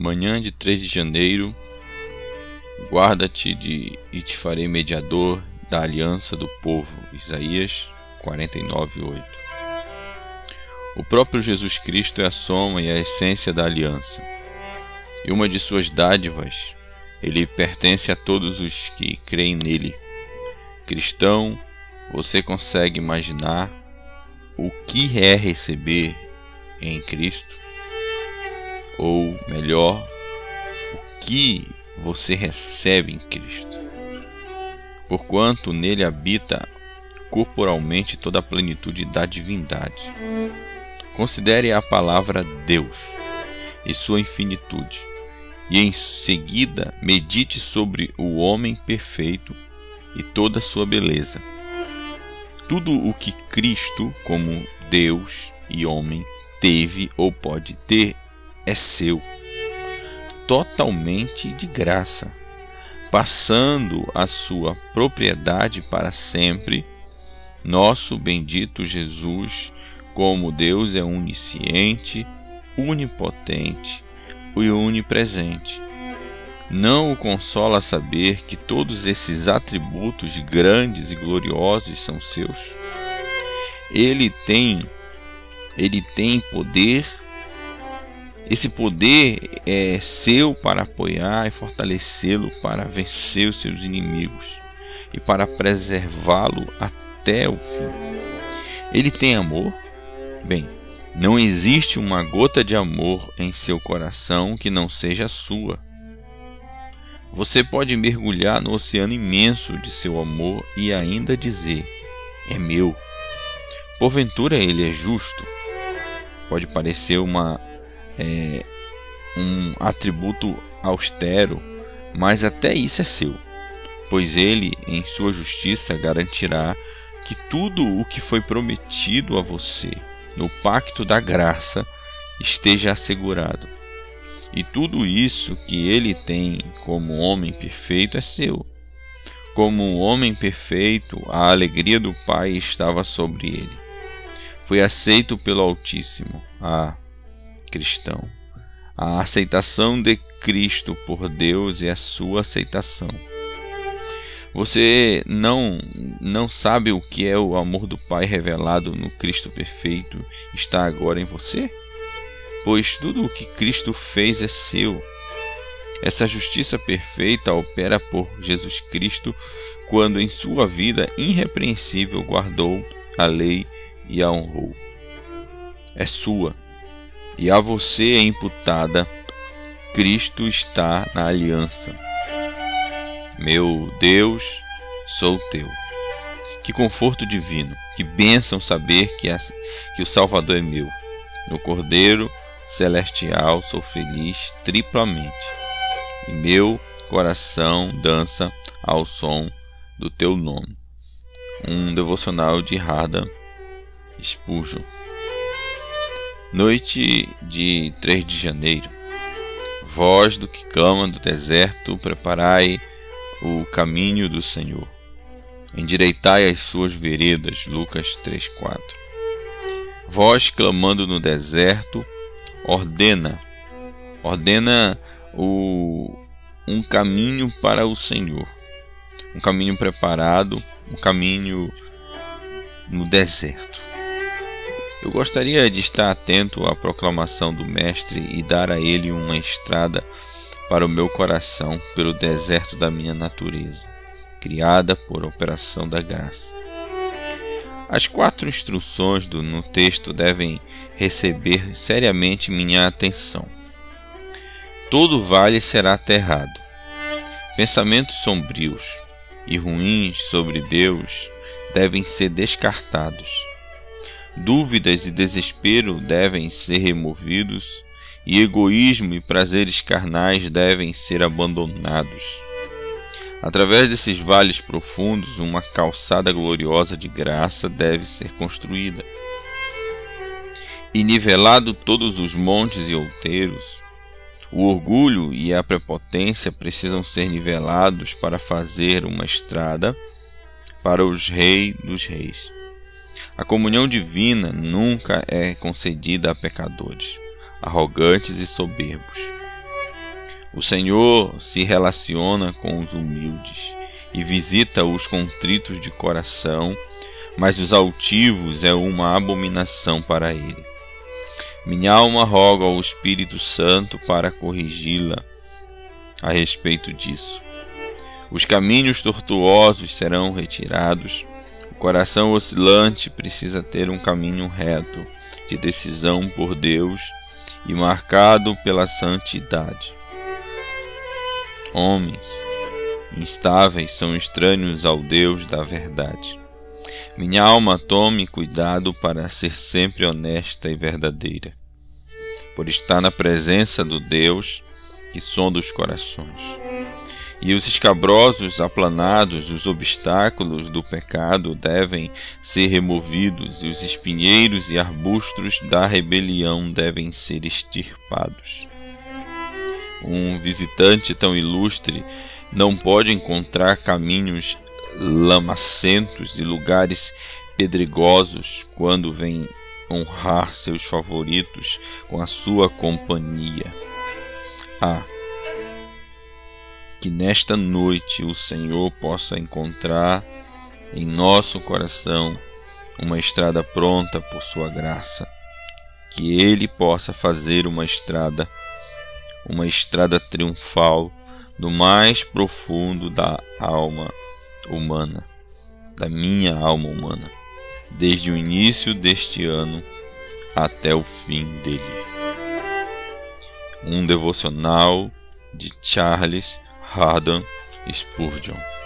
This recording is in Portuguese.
Manhã de 3 de janeiro, guarda-te de e te farei mediador da aliança do povo. Isaías 49:8. O próprio Jesus Cristo é a soma e a essência da aliança. E uma de suas dádivas, ele pertence a todos os que creem nele. Cristão, você consegue imaginar o que é receber em Cristo? Ou melhor, o que você recebe em Cristo. Porquanto nele habita corporalmente toda a plenitude da divindade. Considere a palavra Deus e sua infinitude, e em seguida medite sobre o homem perfeito e toda a sua beleza. Tudo o que Cristo, como Deus e homem, teve ou pode ter é seu, totalmente de graça, passando a sua propriedade para sempre. Nosso bendito Jesus, como Deus é onisciente, onipotente e onipresente. Não o consola saber que todos esses atributos grandes e gloriosos são seus. Ele tem ele tem poder esse poder é seu para apoiar e fortalecê-lo para vencer os seus inimigos e para preservá-lo até o fim. Ele tem amor? Bem, não existe uma gota de amor em seu coração que não seja sua. Você pode mergulhar no oceano imenso de seu amor e ainda dizer: É meu. Porventura ele é justo? Pode parecer uma é, um atributo austero, mas até isso é seu, pois ele, em sua justiça, garantirá que tudo o que foi prometido a você no pacto da graça esteja assegurado. E tudo isso que ele tem como homem perfeito é seu. Como um homem perfeito, a alegria do Pai estava sobre ele. Foi aceito pelo Altíssimo. Ah, cristão. A aceitação de Cristo por Deus e a sua aceitação. Você não não sabe o que é o amor do Pai revelado no Cristo perfeito está agora em você? Pois tudo o que Cristo fez é seu. Essa justiça perfeita opera por Jesus Cristo quando em sua vida irrepreensível guardou a lei e a honrou. É sua e a você é imputada, Cristo está na aliança. Meu Deus, sou teu. Que conforto divino, que bênção saber que, a, que o Salvador é meu. No Cordeiro Celestial sou feliz triplamente, e meu coração dança ao som do teu nome. Um devocional de Harda Spurgeon. Noite de 3 de janeiro. Voz do que clama do deserto, preparai o caminho do Senhor. Endireitai as suas veredas. Lucas 3:4. Voz clamando no deserto, ordena, ordena o um caminho para o Senhor. Um caminho preparado, um caminho no deserto. Eu gostaria de estar atento à proclamação do Mestre e dar a ele uma estrada para o meu coração pelo deserto da minha natureza, criada por operação da graça. As quatro instruções do, no texto devem receber seriamente minha atenção. Todo vale será aterrado. Pensamentos sombrios e ruins sobre Deus devem ser descartados Dúvidas e desespero devem ser removidos, e egoísmo e prazeres carnais devem ser abandonados. Através desses vales profundos, uma calçada gloriosa de graça deve ser construída. E nivelado todos os montes e outeiros, o orgulho e a prepotência precisam ser nivelados para fazer uma estrada para os reis dos reis. A comunhão divina nunca é concedida a pecadores, arrogantes e soberbos. O Senhor se relaciona com os humildes e visita os contritos de coração, mas os altivos é uma abominação para ele. Minha alma roga ao Espírito Santo para corrigi-la a respeito disso. Os caminhos tortuosos serão retirados. Coração oscilante precisa ter um caminho reto, de decisão por Deus e marcado pela santidade. Homens instáveis são estranhos ao Deus da verdade. Minha alma tome cuidado para ser sempre honesta e verdadeira, por estar na presença do Deus que sonda os corações. E os escabrosos aplanados, os obstáculos do pecado devem ser removidos, e os espinheiros e arbustos da rebelião devem ser extirpados. Um visitante tão ilustre não pode encontrar caminhos lamacentos e lugares pedregosos quando vem honrar seus favoritos com a sua companhia. Ah, que nesta noite o Senhor possa encontrar em nosso coração uma estrada pronta por Sua graça, que Ele possa fazer uma estrada, uma estrada triunfal do mais profundo da alma humana, da minha alma humana, desde o início deste ano até o fim dele. Um devocional de Charles Haddon Spurgeon.